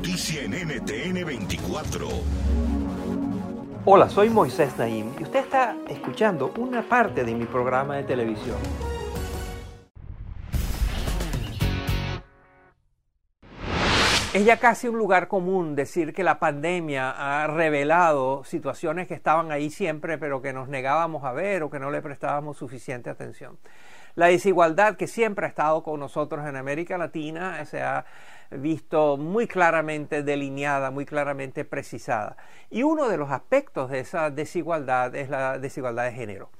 Noticia en NTN 24. Hola, soy Moisés Naim y usted está escuchando una parte de mi programa de televisión. Es ya casi un lugar común decir que la pandemia ha revelado situaciones que estaban ahí siempre, pero que nos negábamos a ver o que no le prestábamos suficiente atención. La desigualdad que siempre ha estado con nosotros en América Latina se ha visto muy claramente delineada, muy claramente precisada. Y uno de los aspectos de esa desigualdad es la desigualdad de género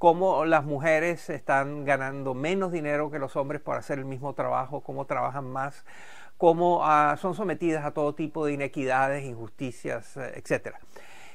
cómo las mujeres están ganando menos dinero que los hombres por hacer el mismo trabajo, cómo trabajan más, cómo ah, son sometidas a todo tipo de inequidades, injusticias, eh, etc.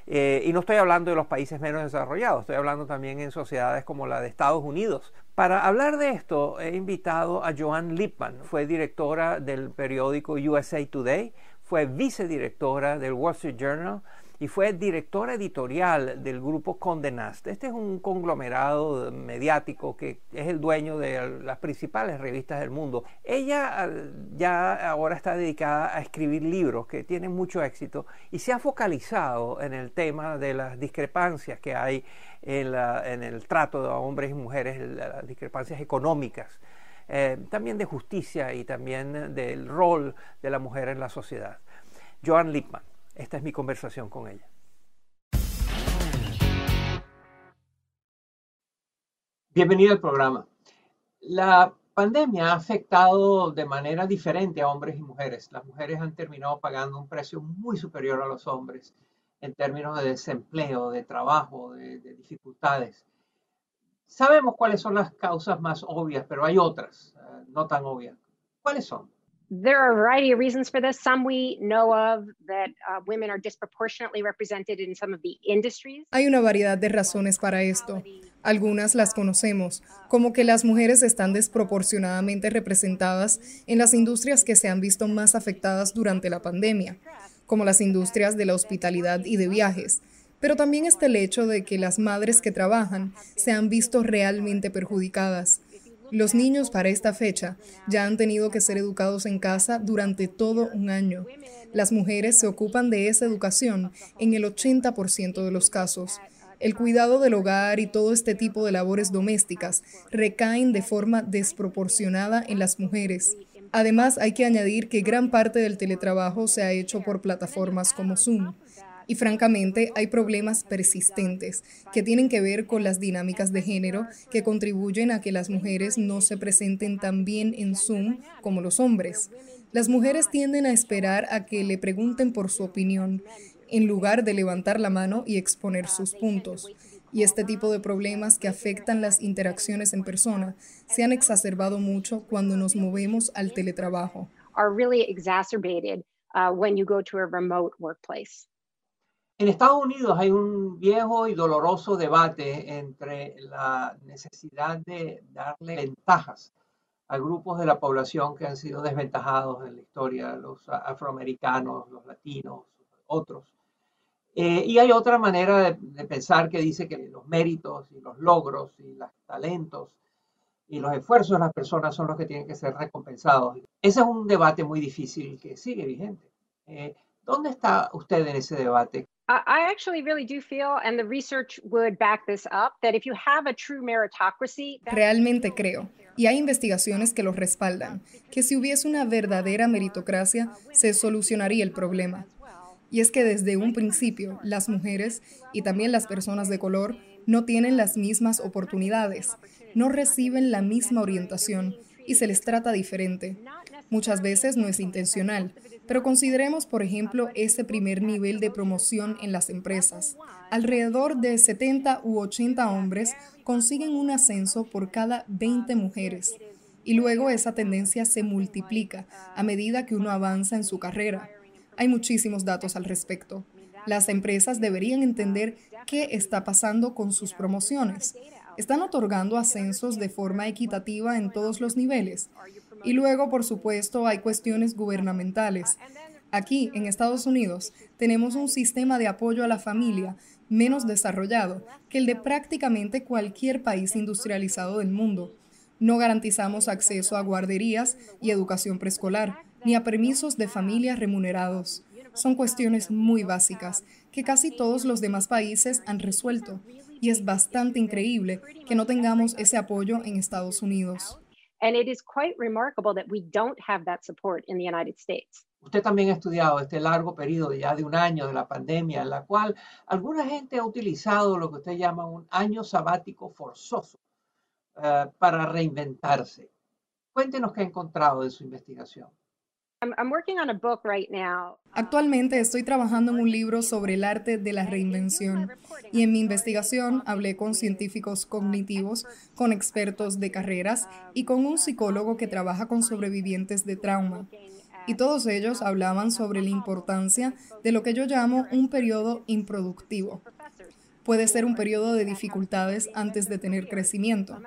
Eh, y no estoy hablando de los países menos desarrollados, estoy hablando también en sociedades como la de Estados Unidos. Para hablar de esto he invitado a Joan Lipman, fue directora del periódico USA Today, fue vicedirectora del Wall Street Journal, y fue directora editorial del grupo Condé Nast. Este es un conglomerado mediático que es el dueño de las principales revistas del mundo. Ella ya ahora está dedicada a escribir libros que tienen mucho éxito y se ha focalizado en el tema de las discrepancias que hay en, el trato de hombres y mujeres, las discrepancias económicas. Eh, también de justicia y también del rol de la mujer en la sociedad. Joan Lipman. Esta es mi conversación con ella. Bienvenida al programa. La pandemia ha afectado de manera diferente a hombres y mujeres. Las mujeres han terminado pagando un precio muy superior a los hombres en términos de desempleo, de trabajo, de, dificultades. Sabemos cuáles son las causas más obvias, pero hay otras eh, no tan obvias. ¿Cuáles son? There are a variety of reasons for this. Some we know of that uh, women are disproportionately represented in some of the industries. Hay una variedad de razones para esto. Algunas las conocemos, como que las mujeres están desproporcionadamente representadas en las industrias que se han visto más afectadas durante la pandemia, como las industrias de la hospitalidad y de viajes. Pero también está el hecho de que las madres que trabajan se han visto realmente perjudicadas los niños para esta fecha ya han tenido que ser educados en casa durante todo un año. Las mujeres se ocupan de esa educación en el 80% de los casos. El cuidado del hogar y todo este tipo de labores domésticas recaen de forma desproporcionada en las mujeres. Además, hay que añadir que gran parte del teletrabajo se ha hecho por plataformas como Zoom. Y francamente hay problemas persistentes que tienen que ver con las dinámicas de género que contribuyen a que las mujeres no se presenten tan bien en Zoom como los hombres. Las mujeres tienden a esperar a que le pregunten por su opinión en lugar de levantar la mano y exponer sus puntos. Y este tipo de problemas que afectan las interacciones en persona se han exacerbado mucho cuando nos movemos al teletrabajo. Are really exacerbated uh, when you go to a remote workplace. En Estados Unidos hay un viejo y doloroso debate entre la necesidad de darle ventajas a grupos de la población que han sido desventajados en la historia, los afroamericanos, los latinos, otros. Eh, y hay otra manera de, de, pensar que dice que los méritos y los logros y los talentos y los esfuerzos de las personas son los que tienen que ser recompensados. Ese es un debate muy difícil que sigue vigente. Eh, ¿Dónde está usted en ese debate? I actually really do feel, and the research would back this up, that if you have a true meritocracy. Realmente creo, Y hay investigaciones que lo respaldan, que si hubiese una verdadera meritocracia, se solucionaría el problema. Y es que desde un principio, las mujeres y también las personas de color no tienen las mismas oportunidades, no reciben la misma orientación y se les trata diferente. Muchas veces no es intencional, pero consideremos, por ejemplo, ese primer nivel de promoción en las empresas. Alrededor de 70 u 80 hombres consiguen un ascenso por cada 20 mujeres. Y luego esa tendencia se multiplica a medida que uno avanza en su carrera. Hay muchísimos datos al respecto. Las empresas deberían entender qué está pasando con sus promociones. ¿Están otorgando ascensos de forma equitativa en todos los niveles? Y luego, por supuesto, hay cuestiones gubernamentales. Aquí, en Estados Unidos, tenemos un sistema de apoyo a la familia menos desarrollado que el de prácticamente cualquier país industrializado del mundo. No garantizamos acceso a guarderías y educación preescolar, ni a permisos de familia remunerados. Son cuestiones muy básicas que casi todos los demás países han resuelto, y es bastante increíble que no tengamos ese apoyo en Estados Unidos. And it is quite remarkable that we don't have that support in the United States. Usted también ha estudiado este largo periodo ya de un año de la pandemia, en la cual alguna gente ha utilizado lo que usted llama un año sabático forzoso uh, para reinventarse. Cuéntenos qué ha encontrado de su investigación. Actualmente estoy trabajando en un libro sobre el arte de la reinvención y en mi investigación hablé con científicos cognitivos, con expertos de carreras y con un psicólogo que trabaja con sobrevivientes de trauma. Y todos ellos hablaban sobre la importancia de lo que yo llamo un periodo improductivo. Puede ser un periodo de dificultades antes de tener crecimiento.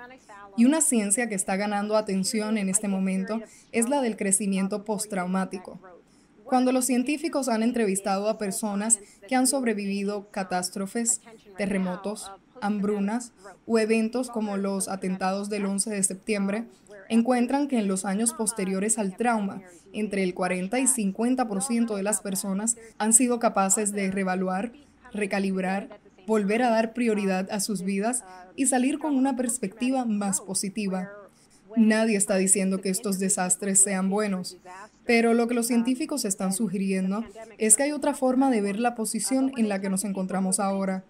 Y una ciencia que está ganando atención en este momento es la del crecimiento postraumático. Cuando los científicos han entrevistado a personas que han sobrevivido catástrofes, terremotos, hambrunas o eventos como los atentados del 11 de septiembre, encuentran que en los años posteriores al trauma, entre el 40 y 50% de las personas han sido capaces de reevaluar, recalibrar volver a dar prioridad a sus vidas y salir con una perspectiva más positiva. Nadie está diciendo que estos desastres sean buenos, pero lo que los científicos están sugiriendo es que hay otra forma de ver la posición en la que nos encontramos ahora.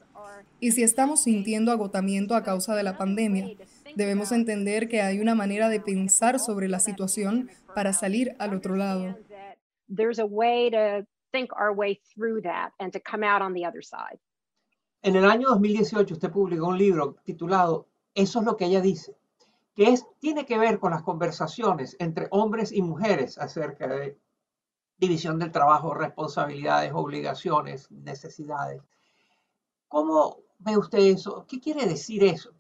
Y si estamos sintiendo agotamiento a causa de la pandemia, debemos entender que hay una manera de pensar sobre la situación para salir al otro lado. En el año 2018 usted publicó un libro titulado Eso es lo que ella dice, que es, tiene que ver con las conversaciones entre hombres y mujeres acerca de división del trabajo, responsabilidades, obligaciones, necesidades. ¿Cómo ve usted eso? ¿Qué quiere decir eso?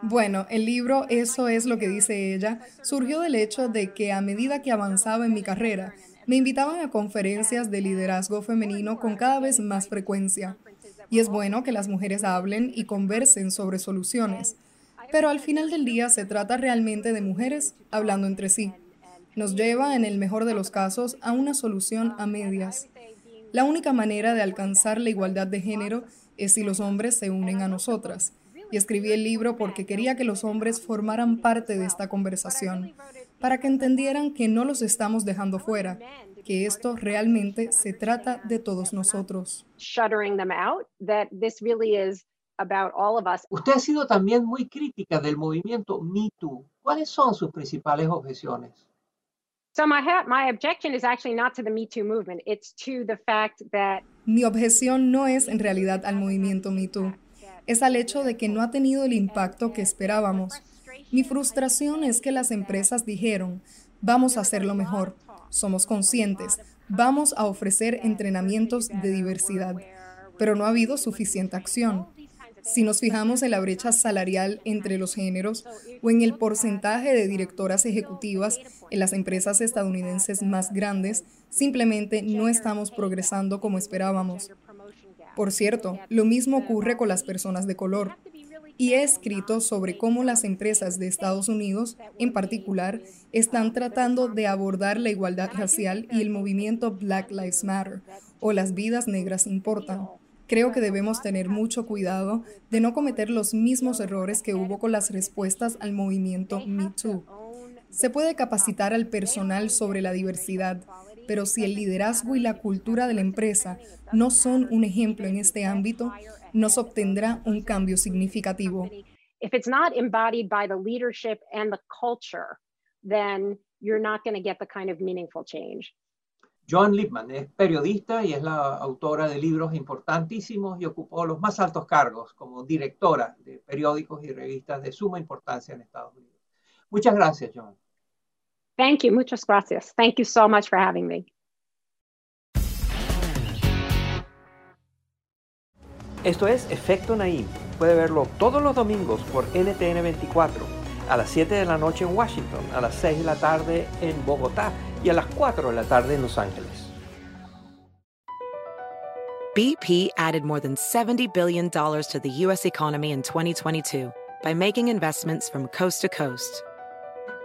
Bueno, el libro Eso es lo que dice ella surgió del hecho de que a medida que avanzaba en mi carrera, me invitaban a conferencias de liderazgo femenino con cada vez más frecuencia. Y es bueno que las mujeres hablen y conversen sobre soluciones. Pero al final del día se trata realmente de mujeres hablando entre sí. Nos lleva, en el mejor de los casos, a una solución a medias. La única manera de alcanzar la igualdad de género es si los hombres se unen a nosotras. Y escribí el libro porque quería que los hombres formaran parte de esta conversación para que entendieran que no los estamos dejando fuera, que esto realmente se trata de todos nosotros. Usted ha sido también muy crítica del movimiento Me Too. ¿Cuáles son sus principales objeciones? Mi objeción no es en realidad al movimiento Me Too, es al hecho de que no ha tenido el impacto que esperábamos. Mi frustración es que las empresas dijeron, vamos a hacerlo mejor, somos conscientes, vamos a ofrecer entrenamientos de diversidad, pero no ha habido suficiente acción. Si nos fijamos en la brecha salarial entre los géneros o en el porcentaje de directoras ejecutivas en las empresas estadounidenses más grandes, simplemente no estamos progresando como esperábamos. Por cierto, lo mismo ocurre con las personas de color y he escrito sobre cómo las empresas de Estados Unidos, en particular, están tratando de abordar la igualdad racial y el movimiento Black Lives Matter, o las vidas negras importan. Creo que debemos tener mucho cuidado de no cometer los mismos errores que hubo con las respuestas al movimiento Me Too. Se puede capacitar al personal sobre la diversidad, pero si el liderazgo y la cultura de la empresa no son un ejemplo en este ámbito, no se obtendrá un cambio significativo. If it's not embodied by the leadership and the culture, then you're not going to get the kind of meaningful change. Joan Lipman es periodista y es la autora de libros importantísimos y ocupó los más altos cargos como directora de periódicos y revistas de suma importancia en Estados Unidos. Muchas gracias, Joan. Thank you. Muchas gracias. Thank you so much for having me. Esto es Efecto Naim. Puede verlo todos los domingos por NTN 24, a las 7 de la noche en Washington, a las 6 de la tarde en Bogotá y a las 4 de la tarde en Los Ángeles. BP added more than $70 billion to the U.S. economy in 2022 by making investments from coast to coast.